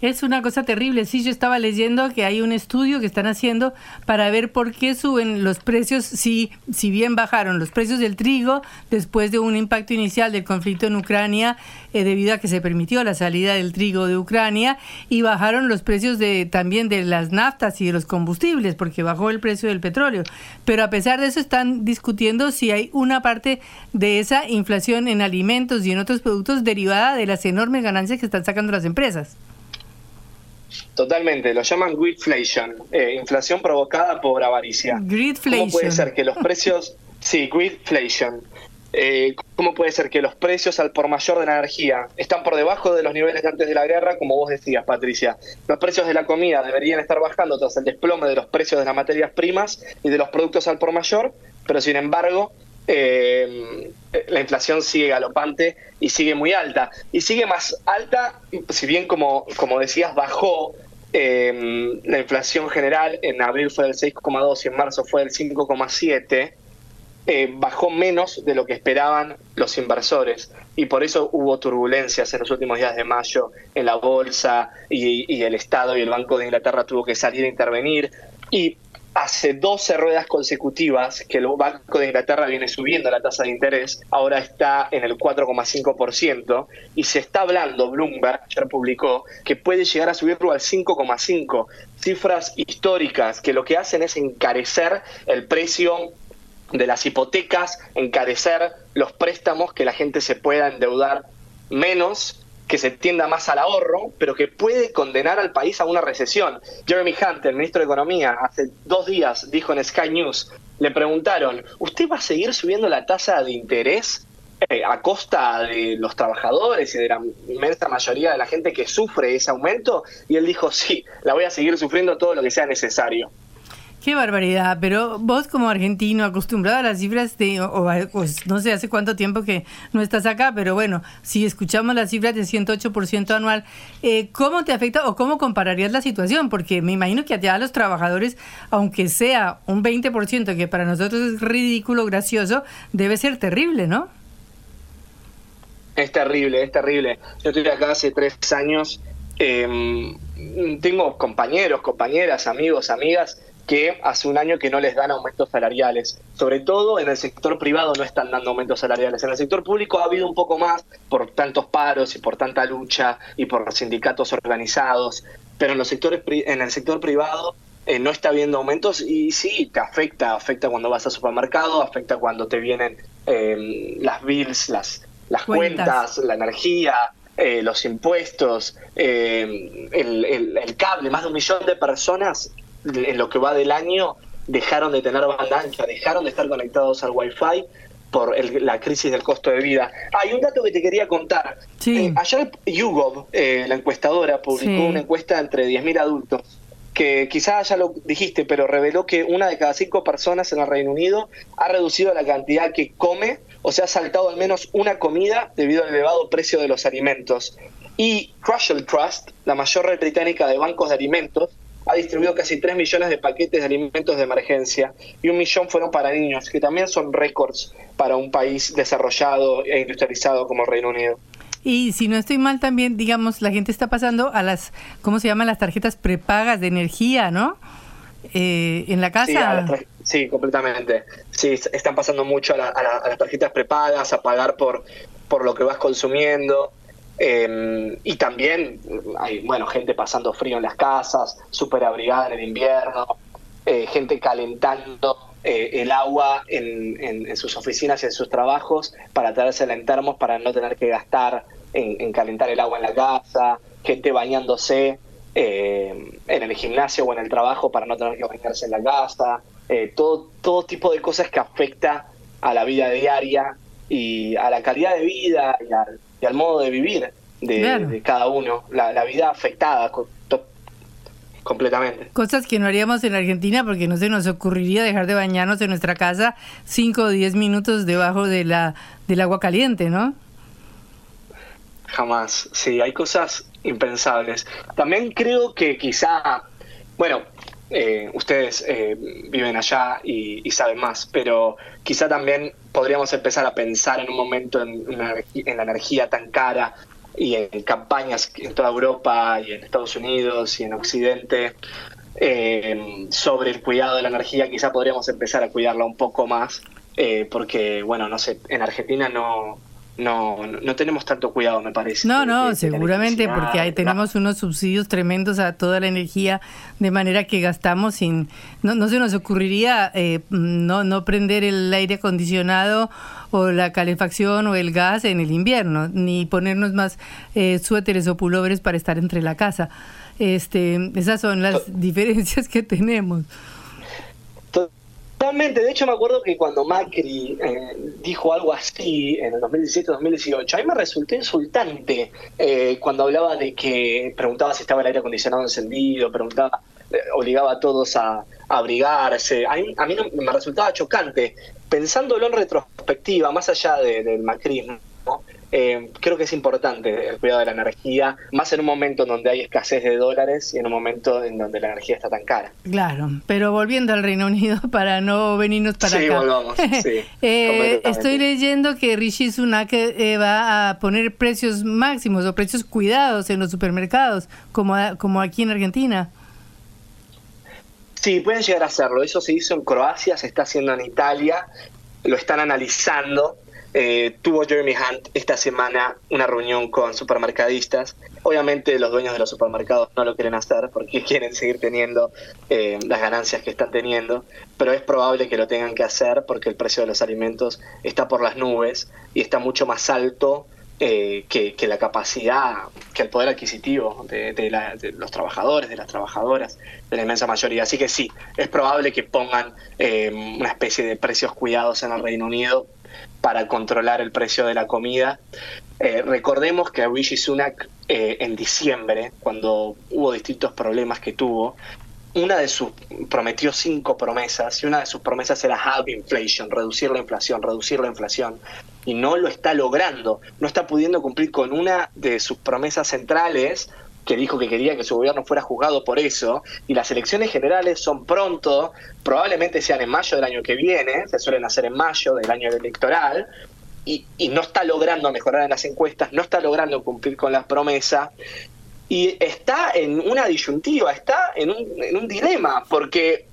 Es una cosa terrible. Sí, yo estaba leyendo que hay un estudio que están haciendo para ver por qué suben los precios, si, si bien bajaron los precios del trigo después de un impacto inicial del conflicto en Ucrania, eh, debido a que se permitió la salida del trigo de Ucrania, y bajaron los precios de también de las naftas y de los combustibles, porque bajó el precio del petróleo. Pero a pesar de eso están discutiendo si hay una parte de esa inflación en alimentos y en otros productos derivada de las enormes ganancias que están sacando las empresas. Totalmente, lo llaman greedflation, eh, inflación provocada por avaricia. Greedflation. ¿Cómo puede ser que los precios, sí, greedflation, eh, ¿cómo puede ser que los precios al por mayor de la energía están por debajo de los niveles de antes de la guerra, como vos decías, Patricia? Los precios de la comida deberían estar bajando tras el desplome de los precios de las materias primas y de los productos al por mayor, pero sin embargo eh, la inflación sigue galopante y sigue muy alta. Y sigue más alta, si bien como, como decías, bajó eh, la inflación general, en abril fue del 6,2 y en marzo fue del 5,7, eh, bajó menos de lo que esperaban los inversores. Y por eso hubo turbulencias en los últimos días de mayo en la bolsa y, y el Estado y el Banco de Inglaterra tuvo que salir a intervenir. Y hace 12 ruedas consecutivas que el Banco de Inglaterra viene subiendo la tasa de interés, ahora está en el 4,5% y se está hablando, Bloomberg ayer publicó, que puede llegar a subirlo al 5,5%, cifras históricas que lo que hacen es encarecer el precio de las hipotecas, encarecer los préstamos, que la gente se pueda endeudar menos que se tienda más al ahorro, pero que puede condenar al país a una recesión. Jeremy Hunt, el ministro de Economía, hace dos días dijo en Sky News, le preguntaron, ¿usted va a seguir subiendo la tasa de interés eh, a costa de los trabajadores y de la inmensa mayoría de la gente que sufre ese aumento? Y él dijo, sí, la voy a seguir sufriendo todo lo que sea necesario. Qué barbaridad, pero vos como argentino, acostumbrado a las cifras de, o, pues, no sé hace cuánto tiempo que no estás acá, pero bueno, si escuchamos las cifras de 108% anual, eh, ¿cómo te afecta o cómo compararías la situación? Porque me imagino que allá los trabajadores, aunque sea un 20%, que para nosotros es ridículo, gracioso, debe ser terrible, ¿no? Es terrible, es terrible. Yo estoy acá hace tres años, eh, tengo compañeros, compañeras, amigos, amigas que hace un año que no les dan aumentos salariales. Sobre todo en el sector privado no están dando aumentos salariales. En el sector público ha habido un poco más por tantos paros y por tanta lucha y por sindicatos organizados, pero en los sectores en el sector privado eh, no está habiendo aumentos y sí, te afecta, afecta cuando vas al supermercado, afecta cuando te vienen eh, las bills, las las cuentas, la energía, eh, los impuestos, eh, el, cable, más de un millón de personas en lo que va del año dejaron de tener banda ancha, dejaron de estar conectados al Wi-Fi por la crisis del costo de vida. Hay un dato que te quería contar. Eh, ayer YouGov, la encuestadora, publicó una encuesta entre 10.000 adultos que quizás ya lo dijiste, pero reveló que una de cada cinco personas en el Reino Unido ha reducido la cantidad que come o se ha saltado al menos una comida debido al elevado precio de los alimentos. Y Crushell Trust, la mayor red británica de bancos de alimentos, ha distribuido casi 3 millones de paquetes de alimentos de emergencia y un millón fueron para niños, que también son récords para un país desarrollado e industrializado como el Reino Unido. Y si no estoy mal también, digamos, la gente está pasando a las, ¿cómo se llaman? Las tarjetas prepagas de energía, ¿no? Eh, en la casa. Sí, completamente. Sí, están pasando mucho a, las tarjetas prepagas, a pagar por, por lo que vas consumiendo. Em, y también hay, bueno, gente pasando frío en las casas, súper abrigada en el invierno, eh, gente calentando eh, el agua en, sus oficinas y en sus trabajos para traérsela en termos para no tener que gastar en, calentar el agua en la casa, gente bañándose eh, en el gimnasio o en el trabajo para no tener que bañarse en la casa, eh, todo, todo tipo de cosas que afecta a la vida diaria y a la calidad de vida y al, modo de vivir de, cada uno, la, la vida afectada completamente. Cosas que no haríamos en Argentina porque no se nos ocurriría dejar de bañarnos en nuestra casa 5 o 10 minutos debajo de la, del agua caliente, ¿no? Jamás, sí, hay cosas impensables. También creo que quizá, bueno, eh, ustedes eh, viven allá y, saben más, pero quizá también podríamos empezar a pensar en un momento en, en la energía tan cara y en campañas en toda Europa y en Estados Unidos y en Occidente eh, sobre el cuidado de la energía, quizá podríamos empezar a cuidarla un poco más, eh, porque, bueno, no sé, en Argentina no, no, no tenemos tanto cuidado, me parece. No, no, seguramente porque ahí tenemos unos subsidios tremendos a toda la energía, de manera que gastamos sin... No, no se nos ocurriría eh, no, no prender el aire acondicionado o la calefacción o el gas en el invierno, ni ponernos más eh, suéteres o pulóveres para estar entre la casa. Este, esas son las diferencias que tenemos. Totalmente, de hecho me acuerdo que cuando Macri eh, dijo algo así en el 2017-2018, a mí me resultó insultante eh, cuando hablaba de que preguntaba si estaba el aire acondicionado encendido, preguntaba, eh, obligaba a todos a, abrigarse. A mí, a mí me resultaba chocante, pensándolo en retrospectiva, más allá del macrismo, eh, creo que es importante el cuidado de la energía, más en un momento en donde hay escasez de dólares y en un momento en donde la energía está tan cara. Claro, pero volviendo al Reino Unido para no venirnos para sí, acá. Volvamos, sí, eh, estoy leyendo que Rishi Sunak eh, va a poner precios máximos o precios cuidados en los supermercados, como, como aquí en Argentina. Sí, pueden llegar a hacerlo. Eso se hizo en Croacia, se está haciendo en Italia, lo están analizando eh, tuvo Jeremy Hunt esta semana una reunión con supermercadistas. Obviamente los dueños de los supermercados no lo quieren hacer porque quieren seguir teniendo eh, las ganancias que están teniendo, pero es probable que lo tengan que hacer porque el precio de los alimentos está por las nubes y está mucho más alto eh, que, la capacidad, que el poder adquisitivo de, los trabajadores, de las trabajadoras, de la inmensa mayoría. Así que sí, es probable que pongan una especie de precios cuidados en el Reino Unido para controlar el precio de la comida. Eh, recordemos que Rishi Sunak eh, en diciembre, cuando hubo distintos problemas que tuvo, una de sus prometió cinco promesas y una de sus promesas era halve inflation, reducir la inflación, reducir la inflación y no lo está logrando, no está pudiendo cumplir con una de sus promesas centrales que dijo que quería que su gobierno fuera juzgado por eso, y las elecciones generales son pronto, probablemente sean en mayo del año que viene, se suelen hacer en mayo del año electoral, y, no está logrando mejorar en las encuestas, no está logrando cumplir con las promesas, y está en una disyuntiva, está en un, en un dilema, porque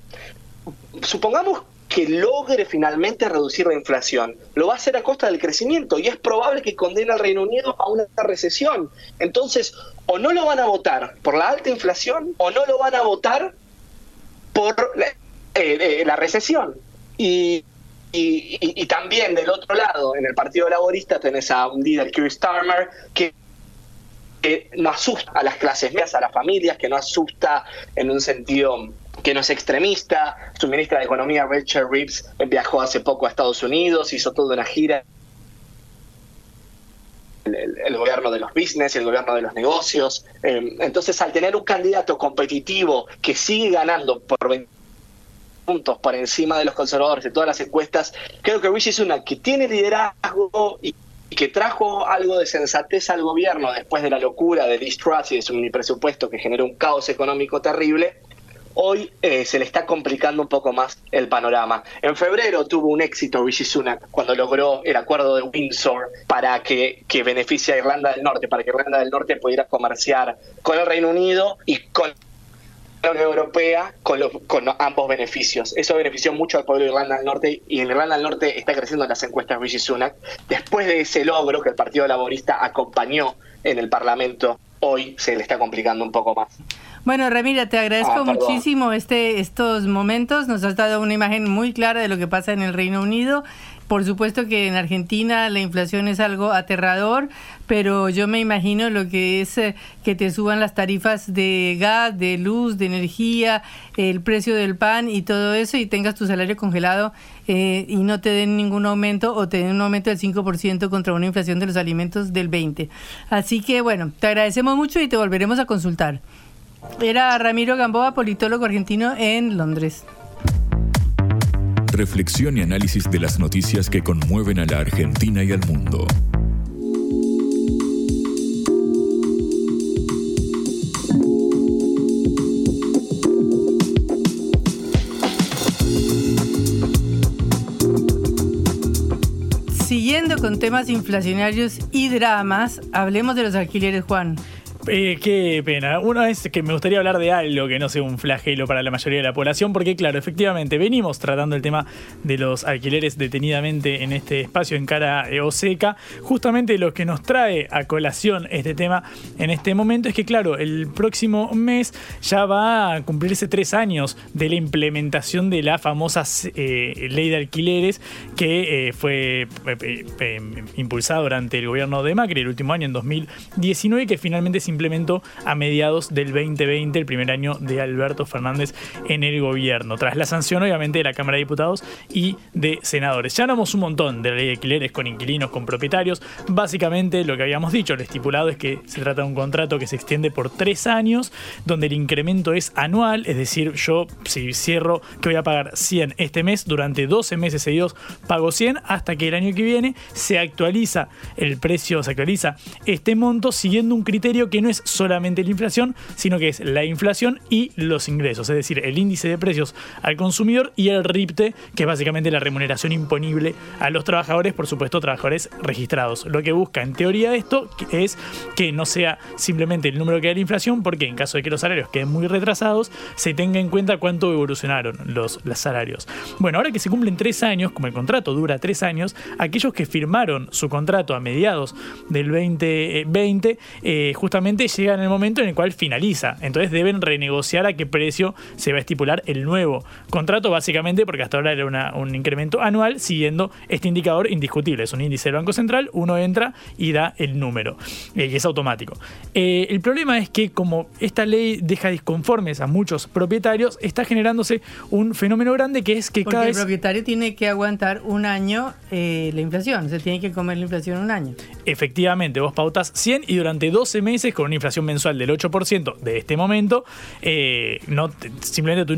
supongamos que logre finalmente reducir la inflación. Lo va a hacer a costa del crecimiento y es probable que condene al Reino Unido a una recesión. Entonces, o no lo van a votar por la alta inflación o no lo van a votar por la, eh, eh, recesión. Y, también del otro lado, en el Partido Laborista, tenés a un líder, Keir Starmer, que, que no asusta a las clases medias, a las familias, que no asusta en un sentido que no es extremista. Su ministra de Economía, Rachel Reeves, viajó hace poco a Estados Unidos, hizo toda una gira. El, gobierno de los business, el gobierno de los negocios. Eh, entonces, al tener un candidato competitivo que sigue ganando por 20 puntos por encima de los conservadores de todas las encuestas, creo que Rishi Sunak, que tiene liderazgo y que trajo algo de sensatez al gobierno después de la locura de Liz Truss y de su mini presupuesto que generó un caos económico terrible, hoy eh, se le está complicando un poco más el panorama. En febrero tuvo un éxito Rishi Sunak cuando logró el acuerdo de Windsor para que, que beneficie a Irlanda del Norte, para que Irlanda del Norte pudiera comerciar con el Reino Unido y con la Unión Europea con, con ambos beneficios. Eso benefició mucho al pueblo de Irlanda del Norte y en Irlanda del Norte está creciendo en las encuestas Rishi Sunak. Después de ese logro que el Partido Laborista acompañó en el Parlamento, hoy se le está complicando un poco más. Bueno, Ramira, te agradezco ah, muchísimo este, estos momentos. Nos has dado una imagen muy clara de lo que pasa en el Reino Unido por supuesto que en Argentina la inflación es algo aterrador, pero yo me imagino lo que es eh, que te suban las tarifas de gas, de luz, de energía, el precio del pan y todo eso y tengas tu salario congelado eh, y no te den ningún aumento o te den un aumento del 5% contra una inflación de los alimentos del 20%. Así que bueno, te agradecemos mucho y te volveremos a consultar. Era Ramiro Gamboa, politólogo argentino en Londres reflexión y análisis de las noticias que conmueven a la Argentina y al mundo. Siguiendo con temas inflacionarios y dramas, hablemos de los alquileres, Juan. Eh, qué pena. Una vez que me gustaría hablar de algo que no sea un flagelo para la mayoría de la población, porque claro, efectivamente, venimos tratando el tema de los alquileres detenidamente en este espacio en cara eh, o seca. Justamente lo que nos trae a colación este tema en este momento es que, claro, el próximo mes ya va a cumplirse tres años de la implementación de la famosa eh, ley de alquileres que fue impulsada durante el gobierno de Macri el último año, en 2019, y que finalmente se implementó a mediados del 2020, el primer año de Alberto Fernández en el gobierno, tras la sanción obviamente de la Cámara de Diputados y de senadores. Ya hablamos un montón de la ley de alquileres con inquilinos, con propietarios. Básicamente lo que habíamos dicho, lo estipulado es que se trata de un contrato que se extiende por tres años, donde el incremento es anual, es decir, yo si cierro que voy a pagar 100 este mes, durante 12 meses seguidos pago 100 hasta que el año que viene se actualiza el precio, se actualiza este monto siguiendo un criterio que no es solamente la inflación, sino que es la inflación y los ingresos, es decir, el índice de precios al consumidor y el RIPTE, que es básicamente la remuneración imponible a los trabajadores, por supuesto, trabajadores registrados. Lo que busca en teoría esto es que no sea simplemente el número que da la inflación, porque en caso de que los salarios queden muy retrasados, se tenga en cuenta cuánto evolucionaron los, los salarios. Bueno, ahora que se cumplen tres años, como el contrato dura tres años, aquellos que firmaron su contrato a mediados del 2020, eh, justamente llega en el momento en el cual finaliza. Entonces deben renegociar a qué precio se va a estipular el nuevo contrato, básicamente porque hasta ahora era un incremento anual siguiendo este indicador indiscutible. Es un índice del Banco Central, uno entra y da el número, eh, y es automático. Eh, el problema es que como esta ley deja disconformes a muchos propietarios, está generándose un fenómeno grande que es que porque cada vez... el propietario tiene que aguantar un año eh, la inflación, se tiene que comer la inflación un año. Efectivamente, vos pautas 100 y durante 12 meses con una inflación mensual del 8% de este momento, eh, no simplemente tu,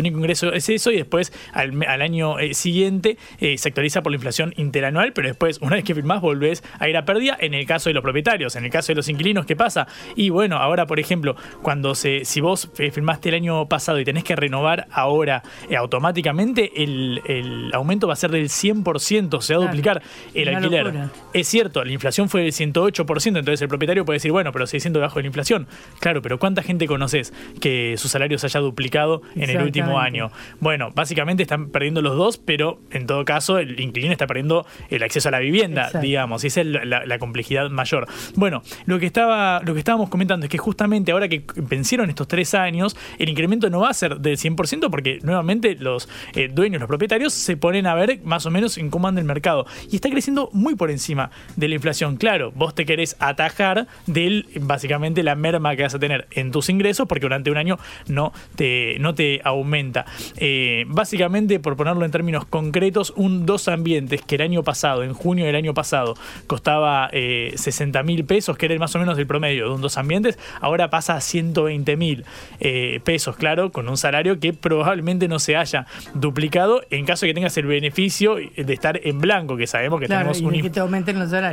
único ingreso es eso y después al, año eh, siguiente eh, se actualiza por la inflación interanual, pero después una vez que firmás volvés a ir a pérdida en el caso de los propietarios, en el caso de los inquilinos, ¿qué pasa? Y bueno, ahora por ejemplo, cuando se, si vos firmaste el año pasado y tenés que renovar ahora automáticamente, el, aumento va a ser del 100%, se va a duplicar el alquiler. Es cierto, la inflación fue del 108%, entonces el propietario puede decir, bueno, pero si sigue siendo debajo de la inflación. Claro, pero ¿cuánta gente conoces que su salario se haya duplicado en el último año? Bueno, básicamente están perdiendo los dos, pero en todo caso el inquilino está perdiendo el acceso a la vivienda, digamos, y esa es la, complejidad mayor. Bueno, lo que, estaba, lo que estábamos comentando es que justamente ahora que vencieron estos tres años, el incremento no va a ser del 100% porque nuevamente los eh, dueños, los propietarios, se ponen a ver más o menos en cómo anda el mercado. Y está creciendo muy por encima de la inflación. Claro, vos te querés atajar del básicamente la merma que vas a tener en tus ingresos porque durante un año no te, no te aumenta. Eh, básicamente, por ponerlo en términos concretos, un dos ambientes que el año pasado, en junio del año pasado, costaba 60 eh, mil pesos, que era más o menos el promedio de un dos ambientes, ahora pasa a 120 mil eh, pesos, claro, con un salario que probablemente no se haya duplicado en caso de que tengas el beneficio de estar en blanco, que sabemos que tenemos un,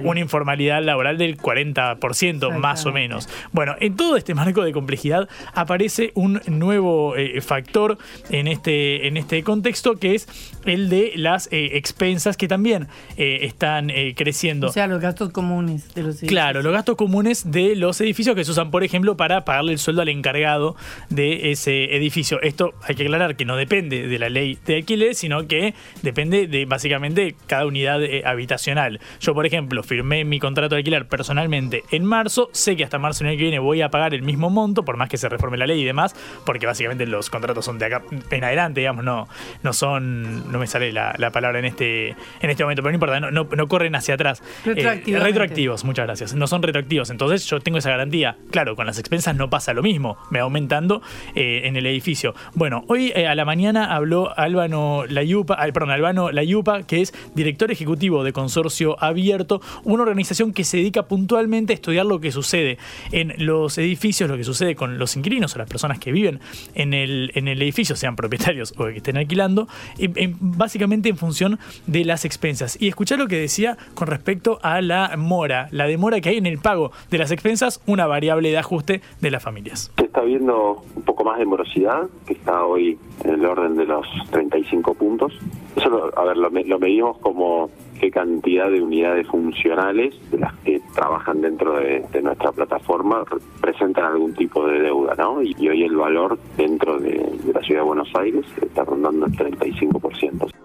una informalidad laboral del 40% más o menos. Bueno, en todo este marco de complejidad aparece un nuevo eh, factor en este, en este contexto que es el de las eh, expensas que también eh, están creciendo. O sea, los gastos comunes de los edificios. Claro, los gastos comunes de los edificios que se usan, por ejemplo, para pagarle el sueldo al encargado de ese edificio. Esto hay que aclarar que no depende de la ley de alquiler, sino que depende de básicamente cada unidad habitacional. Yo, por ejemplo, firmé mi contrato de alquiler personalmente en marzo, sé que hasta marzo del año que viene voy a pagar el mismo monto, por más que se reforme la ley y demás, porque básicamente los contratos son de acá en adelante, digamos, no, no son, no me sale la, palabra en este, en este momento, pero no importa, no, no, corren hacia atrás. Eh, retroactivos, muchas gracias. No son retroactivos, entonces yo tengo esa garantía. Claro, con las expensas no pasa lo mismo, me va aumentando eh, en el edificio. Bueno, hoy eh, a la mañana habló Álvaro Layupa, perdón, Albano Layupa, que es director ejecutivo de Consorcio Abierto, una organización que se dedica puntualmente a estudiar lo que sucede en los edificios, lo que sucede con los inquilinos o las personas que viven en el, en el edificio, sean propietarios o que estén alquilando, básicamente en función de las expensas. Y escuchar lo que decía con respecto a la mora, la demora que hay en el pago de las expensas, una variable de ajuste de las familias. Está viendo un poco más de morosidad, que está hoy en el orden de los 35 puntos. Eso, a ver, lo, lo medimos como qué cantidad de unidades funcionales de las que trabajan dentro de, nuestra plataforma presentan algún tipo de deuda, ¿no? Y, hoy el valor dentro de, de la ciudad de Buenos Aires está rondando el 35%.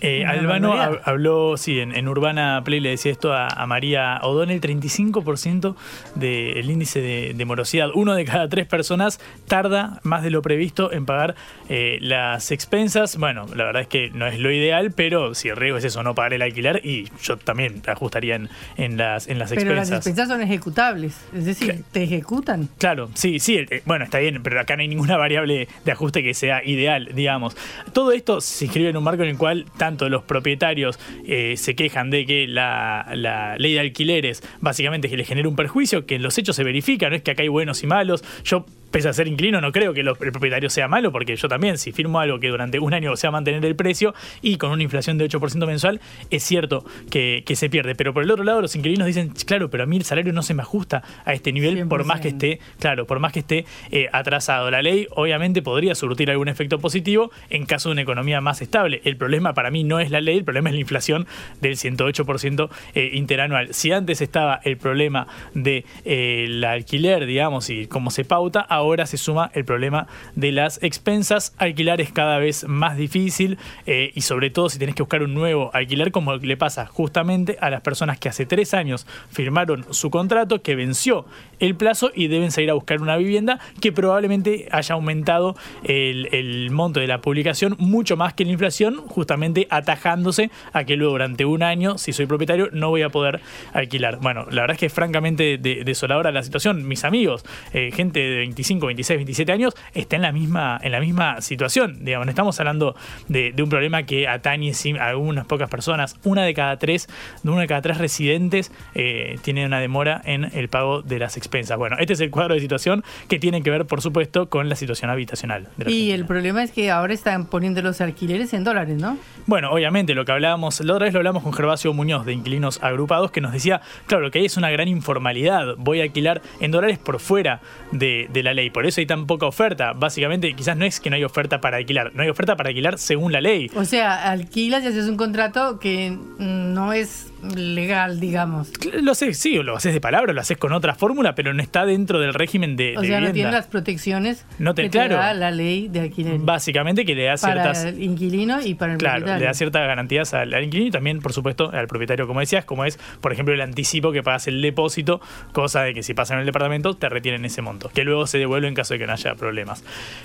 Eh, Albano habló, sí, en, Urbana Play le decía esto a, María O'Donnell, 35% del índice de, morosidad. Uno de cada tres personas tarda más de lo previsto en pagar eh, las expensas. Bueno, la verdad es que no es lo ideal, pero si el riesgo es eso, no pagar el alquiler, y yo también ajustaría en, las, en las expensas. Pero las expensas son ejecutables, es decir, ¿te ejecutan? Claro, sí, sí, eh, bueno, está bien, pero acá no hay ninguna variable de ajuste que sea ideal, digamos. Todo esto se inscribe en un marco en el cual tanto los propietarios eh, se quejan de que la, ley de alquileres básicamente que les genera un perjuicio, que en los hechos se verifica, no es que acá hay buenos y malos. Yo pese a ser inclino, no creo que el propietario sea malo, porque yo también, si firmo algo que durante un año se va a mantener el precio y con una inflación de 8% mensual, es cierto que, se pierde. Pero por el otro lado, los inquilinos dicen, claro, pero a mí el salario no se me ajusta a este nivel, por más que esté, claro, por más que esté eh, atrasado. La ley, obviamente, podría surtir algún efecto positivo en caso de una economía más estable. El problema para mí no es la ley, el problema es la inflación del 108% eh, interanual. Si antes estaba el problema del de, eh, alquiler, digamos, y cómo se pauta, ahora se suma el problema de las expensas. Alquilar es cada vez más difícil eh, y sobre todo si tenés que buscar un nuevo alquiler, como le pasa justamente a las personas que hace tres años firmaron su contrato, que venció el plazo y deben salir a buscar una vivienda que probablemente haya aumentado el, el monto de la publicación mucho más que la inflación, justamente atajándose a que luego durante un año, si soy propietario, no voy a poder alquilar. Bueno, la verdad es que es francamente desoladora la situación. Mis amigos, eh, gente de 25, 26, 27 años, está en la misma, en la misma situación. Digamos, no estamos hablando de, un problema que atañe a algunas pocas personas. Una de cada tres, una de cada tres residentes eh, tiene una demora en el pago de las expensas. Bueno, este es el cuadro de situación que tiene que ver, por supuesto, con la situación habitacional. y el problema es que ahora están poniendo los alquileres en dólares, ¿no? Bueno, obviamente lo que hablábamos, la otra vez lo hablamos con Gervasio Muñoz de Inquilinos Agrupados, que nos decía, claro, que ahí es una gran informalidad. Voy a alquilar en dólares por fuera de, de la ley. Por eso hay tan poca oferta. Básicamente, quizás no es que no hay oferta para alquilar, no hay oferta para alquilar según la ley. O sea, alquilas y haces un contrato que no es legal, digamos. Lo sé, sí, lo haces de palabra, lo haces con otra fórmula, pero no está dentro del régimen de, o sea, no tiene las protecciones no te, que da la ley de alquiler. Básicamente que le da ciertas... Para el inquilino y para el claro, le da ciertas garantías al, inquilino y también, por supuesto, al propietario, como decías, como es, por ejemplo, el anticipo que pagas el depósito, cosa de que si pasan en el departamento te retienen ese monto, que luego se devuelve en caso de que no haya problemas.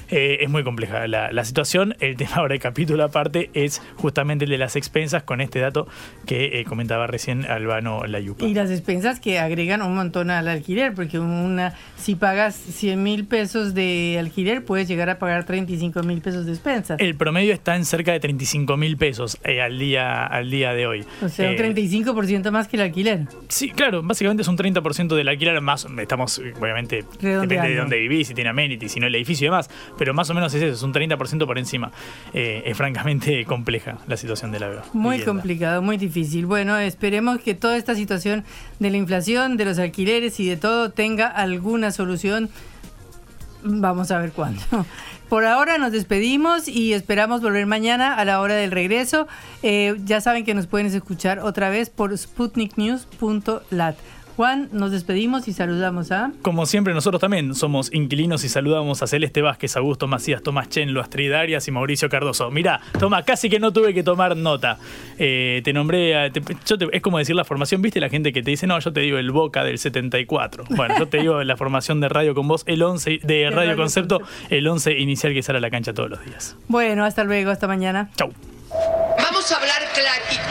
Eh, es muy compleja la, situación. El tema ahora, el capítulo aparte, es justamente el de las expensas con este dato que eh, comentaba recién Albano Layupa. Y las expensas que agregan un montón al alquiler, porque una si pagas 100 mil pesos de alquiler, puedes llegar a pagar 35 mil pesos de expensas. El promedio está en cerca de 35 mil pesos eh, al, día, al día de hoy. O sea, un 35% más que el alquiler. Sí, claro, básicamente es un 30% del alquiler más, estamos, obviamente, depende de dónde vivís, si tiene amenities, si no el edificio y demás, pero más o menos es eso, es un 30% por encima. es francamente compleja la situación de la Muy complicado, muy difícil. Bueno, esperemos que toda esta situación de la inflación, de los alquileres y de todo tenga alguna solución. Vamos a ver cuándo. Por ahora nos despedimos y esperamos volver mañana a la hora del regreso. Eh, ya saben que nos pueden escuchar otra vez por sputniknews.lat. Juan, nos despedimos y saludamos a... Como siempre, nosotros también somos inquilinos y saludamos a Celeste Vázquez, Augusto Macías, Tomás Chenlo, Astrid Arias y Mauricio Cardoso. Mirá, toma, casi que no tuve que tomar nota. Eh, te nombré, es como decir la formación, ¿viste? La gente que te dice, no, yo te digo el Boca del 74. Bueno, yo te digo la formación de Radio con vos, el 11, de Radio, Concepto, el 11 inicial que sale a la cancha todos los días. Bueno, hasta luego, hasta mañana. Chau. Vamos a hablar clarito.